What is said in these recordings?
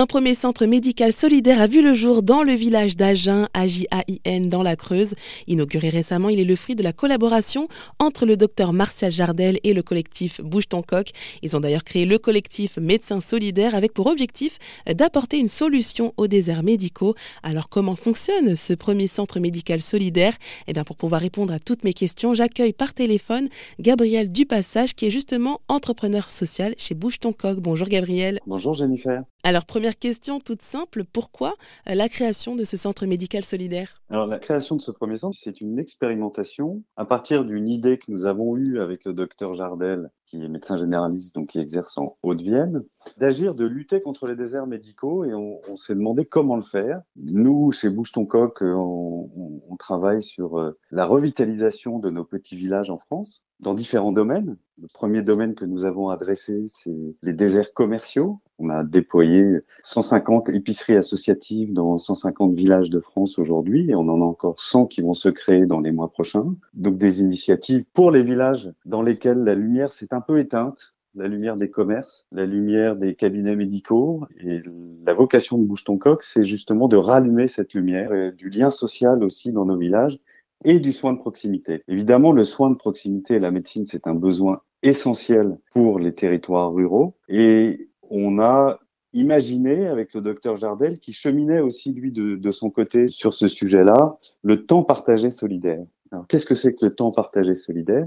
Un premier centre médical solidaire a vu le jour dans le village d'Agen, AJAIN, dans la Creuse. Inauguré récemment, il est le fruit de la collaboration entre le docteur Martial Jardel et le collectif Bouge ton coq. Ils ont d'ailleurs créé le collectif Médecins solidaires avec pour objectif d'apporter une solution aux déserts médicaux. Alors comment fonctionne ce premier centre médical solidaire? Eh bien pour pouvoir répondre à toutes mes questions, j'accueille par téléphone Gabriel Dupassage qui est justement entrepreneur social chez Bouge ton coq. Bonjour Gabriel. Bonjour Jennifer. Alors, première question toute simple, pourquoi euh, la création de ce centre médical solidaire? Alors, la création de ce premier centre, c'est une expérimentation à partir d'une idée que nous avons eue avec le docteur Jardel, qui est médecin généraliste, donc qui exerce en Haute-Vienne, d'agir, de lutter contre les déserts médicaux et on, s'est demandé comment le faire. Nous, chez Bouge ton coq, euh, on, on, travaille sur euh, la revitalisation de nos petits villages en France dans différents domaines. Le premier domaine que nous avons adressé, c'est les déserts commerciaux. On a déployé 150 épiceries associatives dans 150 villages de France aujourd'hui et on en a encore 100 qui vont se créer dans les mois prochains. Donc des initiatives pour les villages dans lesquels la lumière s'est un peu éteinte la lumière des commerces, la lumière des cabinets médicaux. Et la vocation de Bouche ton coq, c'est justement de rallumer cette lumière, et du lien social aussi dans nos villages et du soin de proximité. Évidemment, le soin de proximité et la médecine, c'est un besoin essentiel pour les territoires ruraux. Et on a imaginé avec le docteur Jardel, qui cheminait aussi lui de, son côté sur ce sujet-là, le temps partagé solidaire. Alors, qu'est-ce que c'est que le temps partagé solidaire?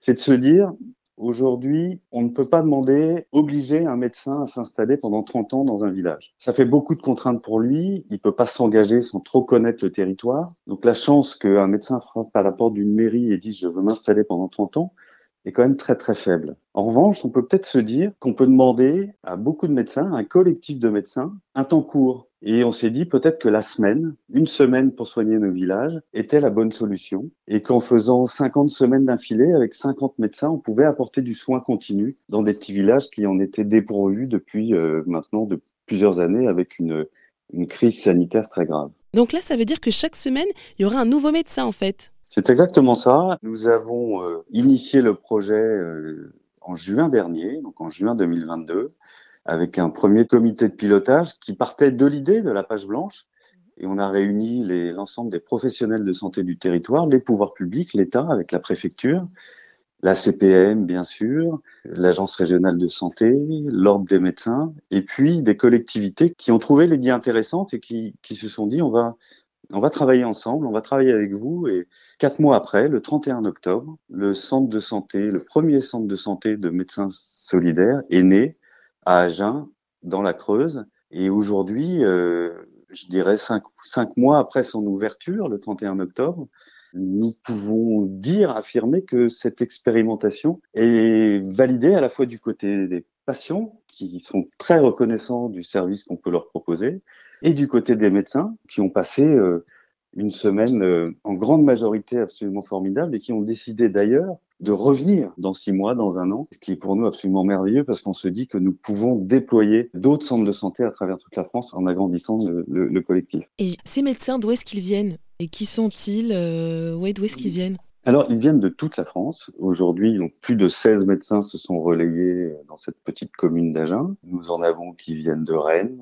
C'est de se dire, Aujourd'hui, on ne peut pas demander, obliger un médecin à s'installer pendant 30 ans dans un village. Ça fait beaucoup de contraintes pour lui. Il peut pas s'engager sans trop connaître le territoire. Donc la chance qu'un médecin frappe à la porte d'une mairie et dise je veux m'installer pendant 30 ans, est quand même très très faible. En revanche, on peut peut-être se dire qu'on peut demander à beaucoup de médecins, à un collectif de médecins, un temps court. Et on s'est dit peut-être que la semaine, une semaine pour soigner nos villages, était la bonne solution. Et qu'en faisant 50 semaines d'infilé avec 50 médecins, on pouvait apporter du soin continu dans des petits villages qui en étaient dépourvus depuis euh, maintenant de plusieurs années avec une crise sanitaire très grave. Donc là, ça veut dire que chaque semaine, il y aura un nouveau médecin en fait c'est exactement ça. Nous avons euh, initié le projet euh, en juin dernier, donc en juin 2022, avec un premier comité de pilotage qui partait de l'idée de la page blanche. Et on a réuni l'ensemble des professionnels de santé du territoire, les pouvoirs publics, l'État avec la préfecture, la CPM bien sûr, l'Agence régionale de santé, l'Ordre des médecins, et puis des collectivités qui ont trouvé l'idée intéressante et qui, qui se sont dit on va on va travailler ensemble, on va travailler avec vous. Et quatre mois après, le 31 octobre, le centre de santé, le premier centre de santé de médecins solidaires est né à Agen, dans la Creuse. Et aujourd'hui, euh, je dirais cinq, cinq mois après son ouverture, le 31 octobre, nous pouvons dire, affirmer que cette expérimentation est validée à la fois du côté des patients, qui sont très reconnaissants du service qu'on peut leur proposer, et du côté des médecins qui ont passé euh, une semaine euh, en grande majorité absolument formidable et qui ont décidé d'ailleurs de revenir dans six mois, dans un an, ce qui est pour nous absolument merveilleux parce qu'on se dit que nous pouvons déployer d'autres centres de santé à travers toute la France en agrandissant le, collectif. Et ces médecins, d'où est-ce qu'ils viennent? Et qui sont-ils? Euh, ouais, D'où est-ce qu'ils viennent? Alors, ils viennent de toute la France. Aujourd'hui, plus de 16 médecins se sont relayés dans cette petite commune d'Agen. Nous en avons qui viennent de Rennes,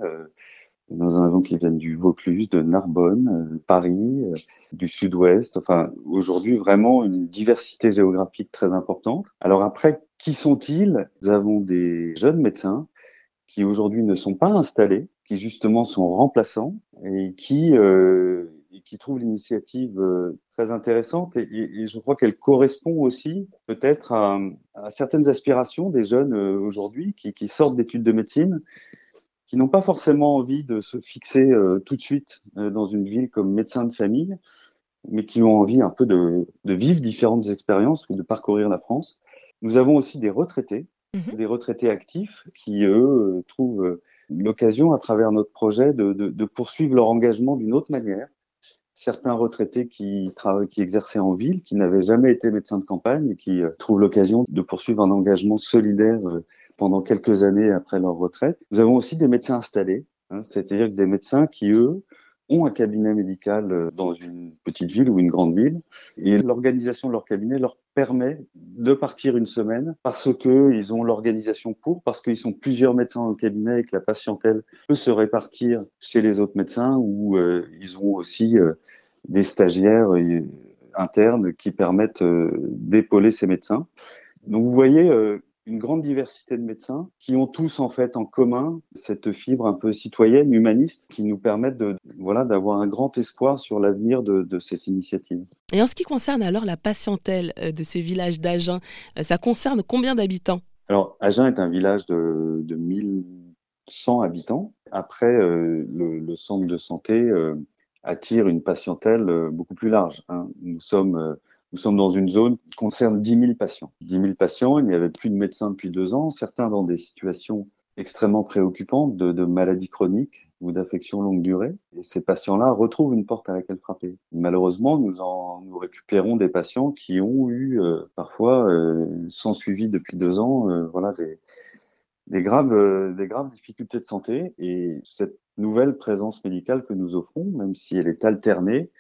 nous en avons qui viennent du Vaucluse, de Narbonne, euh, Paris, euh, du Sud-Ouest. Enfin, aujourd'hui, vraiment une diversité géographique très importante. Alors après, qui sont-ils? Nous avons des jeunes médecins qui aujourd'hui ne sont pas installés, qui justement sont remplaçants et qui euh, qui trouvent l'initiative euh, très intéressante et, je crois qu'elle correspond aussi peut-être à, certaines aspirations des jeunes aujourd'hui qui sortent d'études de médecine qui n'ont pas forcément envie de se fixer euh, tout de suite euh, dans une ville comme médecin de famille, mais qui ont envie un peu de, de vivre différentes expériences ou de parcourir la France. Nous avons aussi des retraités, mhm. des retraités actifs qui, eux, euh, trouvent l'occasion, à travers notre projet, de, de, de poursuivre leur engagement d'une autre manière. Certains retraités qui, qui exerçaient en ville, qui n'avaient jamais été médecins de campagne et qui trouvent l'occasion de poursuivre un engagement solidaire pendant quelques années après leur retraite. Nous avons aussi des médecins installés, hein, c'est-à-dire des médecins qui, eux, ont un cabinet médical euh, dans une petite ville ou une grande ville et l'organisation de leur cabinet leur permet de partir une semaine parce que ils ont l'organisation pour, parce qu'ils sont plusieurs médecins au cabinet et que la patientèle peut se répartir chez les autres médecins ou euh, ils ont aussi euh, des stagiaires internes qui permettent d'épauler ces médecins. Donc vous voyez, une grande diversité de médecins qui ont tous en fait en commun cette fibre un peu citoyenne, humaniste, qui nous permettent de voilà d'avoir un grand espoir sur l'avenir de, de, cette initiative. Et en ce qui concerne alors la patientèle euh, de ce village d'Agen, euh, ça concerne combien d'habitants? Alors Agen est un village de, de 1100 habitants. Après, euh, le, le, centre de santé euh, attire une patientèle beaucoup plus large. Hein. Nous sommes nous sommes dans une zone qui concerne 10 000 patients. 10 000 patients, il n'y avait plus de médecins depuis deux ans, certains dans des situations extrêmement préoccupantes de, maladies chroniques ou d'affections longue durée. Et ces patients-là retrouvent une porte à laquelle frapper. Malheureusement, nous, en, récupérons des patients qui ont eu euh, parfois, euh, sans suivi depuis deux ans, euh, voilà, des, graves, des graves difficultés de santé. Et cette nouvelle présence médicale que nous offrons, même si elle est alternée,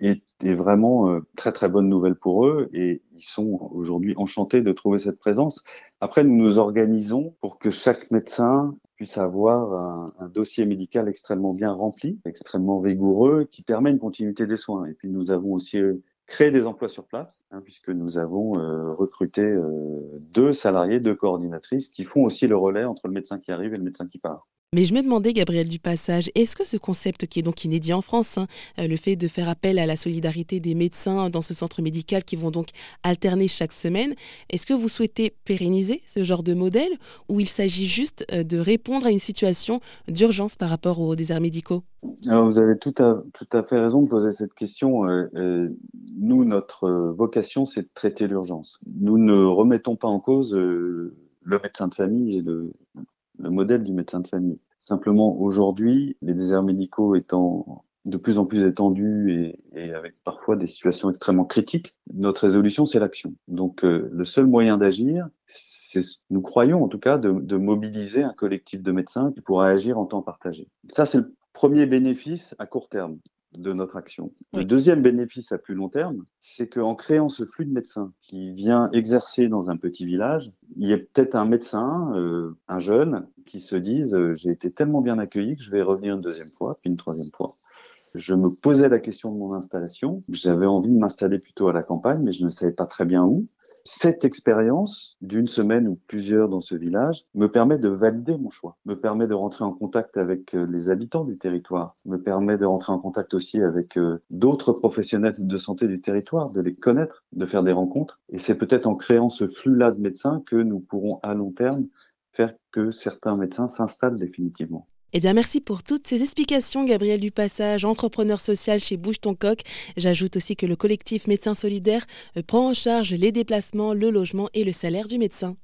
est, vraiment euh, très très bonne nouvelle pour eux et ils sont aujourd'hui enchantés de trouver cette présence. Après, nous nous organisons pour que chaque médecin puisse avoir un, un, dossier médical extrêmement bien rempli, extrêmement rigoureux, qui permet une continuité des soins. Et puis nous avons aussi euh, créé des emplois sur place, hein, puisque nous avons euh, recruté euh, deux salariés, deux coordinatrices, qui font aussi le relais entre le médecin qui arrive et le médecin qui part. Mais je me demandais, Gabriel Dupassage, est-ce que ce concept qui est donc inédit en France, hein, euh, le fait de faire appel à la solidarité des médecins dans ce centre médical qui vont donc alterner chaque semaine, est-ce que vous souhaitez pérenniser ce genre de modèle ou il s'agit juste euh, de répondre à une situation d'urgence par rapport aux déserts médicaux? Alors vous avez tout à, tout à fait raison de poser cette question. Euh, nous, notre vocation, c'est de traiter l'urgence. Nous ne remettons pas en cause le médecin de famille et le, le modèle du médecin de famille. Simplement, aujourd'hui, les déserts médicaux étant de plus en plus étendus et, avec parfois des situations extrêmement critiques, notre résolution, c'est l'action. Donc, euh, le seul moyen d'agir, c'est, nous croyons en tout cas, de, de mobiliser un collectif de médecins qui pourra agir en temps partagé. Ça, c'est le premier bénéfice à court terme de notre action. Oui. Le deuxième bénéfice à plus long terme, c'est qu'en créant ce flux de médecins qui vient exercer dans un petit village, il y a peut-être un médecin, euh, un jeune, qui se dise euh, j'ai été tellement bien accueilli que je vais revenir une deuxième fois, puis une troisième fois. Je me posais la question de mon installation. J'avais envie de m'installer plutôt à la campagne, mais je ne savais pas très bien où. Cette expérience d'une semaine ou plusieurs dans ce village me permet de valider mon choix, me permet de rentrer en contact avec euh, les habitants du territoire, me permet de rentrer en contact aussi avec euh, d'autres professionnels de santé du territoire, de les connaître, de faire des rencontres. Et c'est peut-être en créant ce flux-là de médecins que nous pourrons à long terme faire que certains médecins s'installent définitivement. Eh bien, merci pour toutes ces explications, Gabriel Dupassage, entrepreneur social chez Bouge ton coq. J'ajoute aussi que le collectif Médecins Solidaires prend en charge les déplacements, le logement et le salaire du médecin.